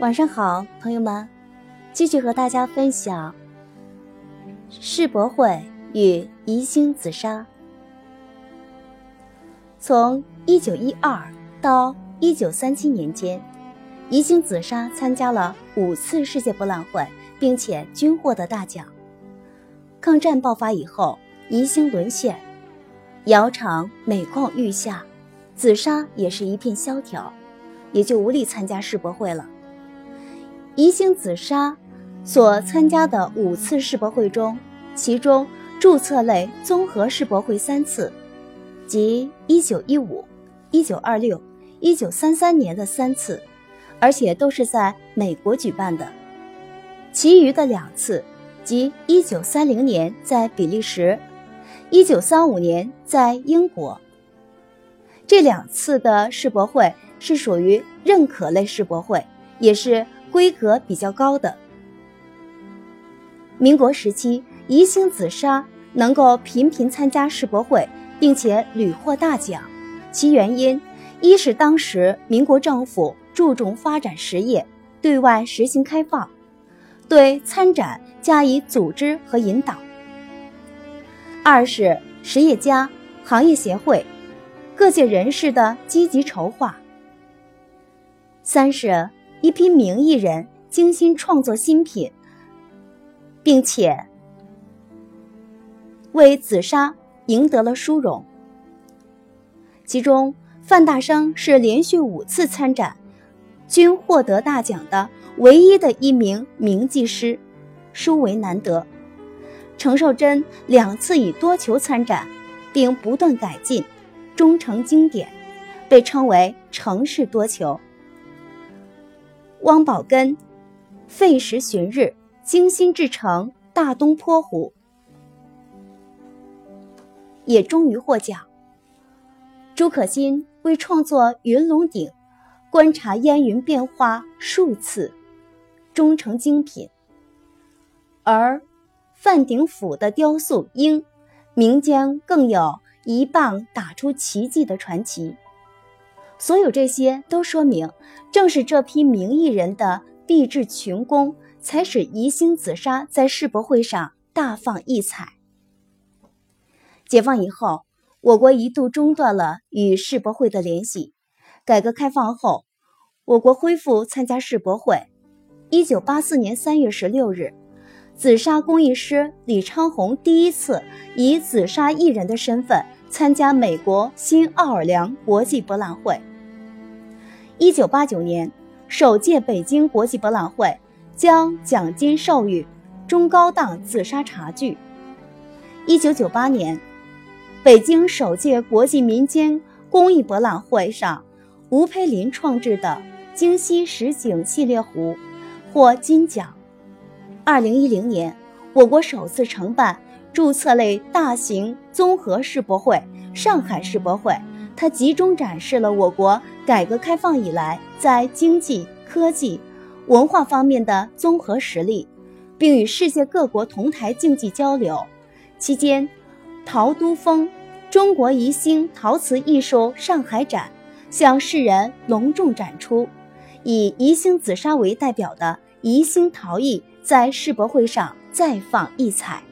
晚上好，朋友们，继续和大家分享世博会与宜兴紫砂。从一九一二到一九三七年间，宜兴紫砂参加了五次世界博览会，并且均获得大奖。抗战爆发以后，宜兴沦陷，窑厂每况愈下，紫砂也是一片萧条，也就无力参加世博会了。宜兴紫砂所参加的五次世博会中，其中注册类综合世博会三次，即1915、1926、1933年的三次，而且都是在美国举办的；其余的两次，即1930年在比利时，1935年在英国。这两次的世博会是属于认可类世博会，也是。规格比较高的。民国时期，宜兴紫砂能够频频参加世博会，并且屡获大奖，其原因一是当时民国政府注重发展实业，对外实行开放，对参展加以组织和引导；二是实业家、行业协会、各界人士的积极筹划；三是。一批名艺人精心创作新品，并且为紫砂赢得了殊荣。其中，范大生是连续五次参展，均获得大奖的唯一的一名名技师，殊为难得。程寿珍两次以多球参展，并不断改进，终成经典，被称为“程氏多球”。汪宝根费时旬日，精心制成大东坡壶，也终于获奖。朱可心为创作云龙鼎，观察烟云变化数次，终成精品。而范鼎府的雕塑鹰，民间更有一棒打出奇迹的传奇。所有这些都说明，正是这批名艺人的毕制群工，才使宜兴紫砂在世博会上大放异彩。解放以后，我国一度中断了与世博会的联系。改革开放后，我国恢复参加世博会。一九八四年三月十六日，紫砂工艺师李昌宏第一次以紫砂艺人的身份参加美国新奥尔良国际博览会。一九八九年，首届北京国际博览会将奖金授予中高档紫砂茶具。一九九八年，北京首届国际民间工艺博览会上，吴培林创制的京西实景系列壶获金奖。二零一零年，我国首次承办注册类大型综合世博会——上海世博会。它集中展示了我国改革开放以来在经济、科技、文化方面的综合实力，并与世界各国同台竞技交流。期间，陶都风中国宜兴陶瓷艺术上海展向世人隆重展出，以宜兴紫砂为代表的宜兴陶艺在世博会上再放异彩。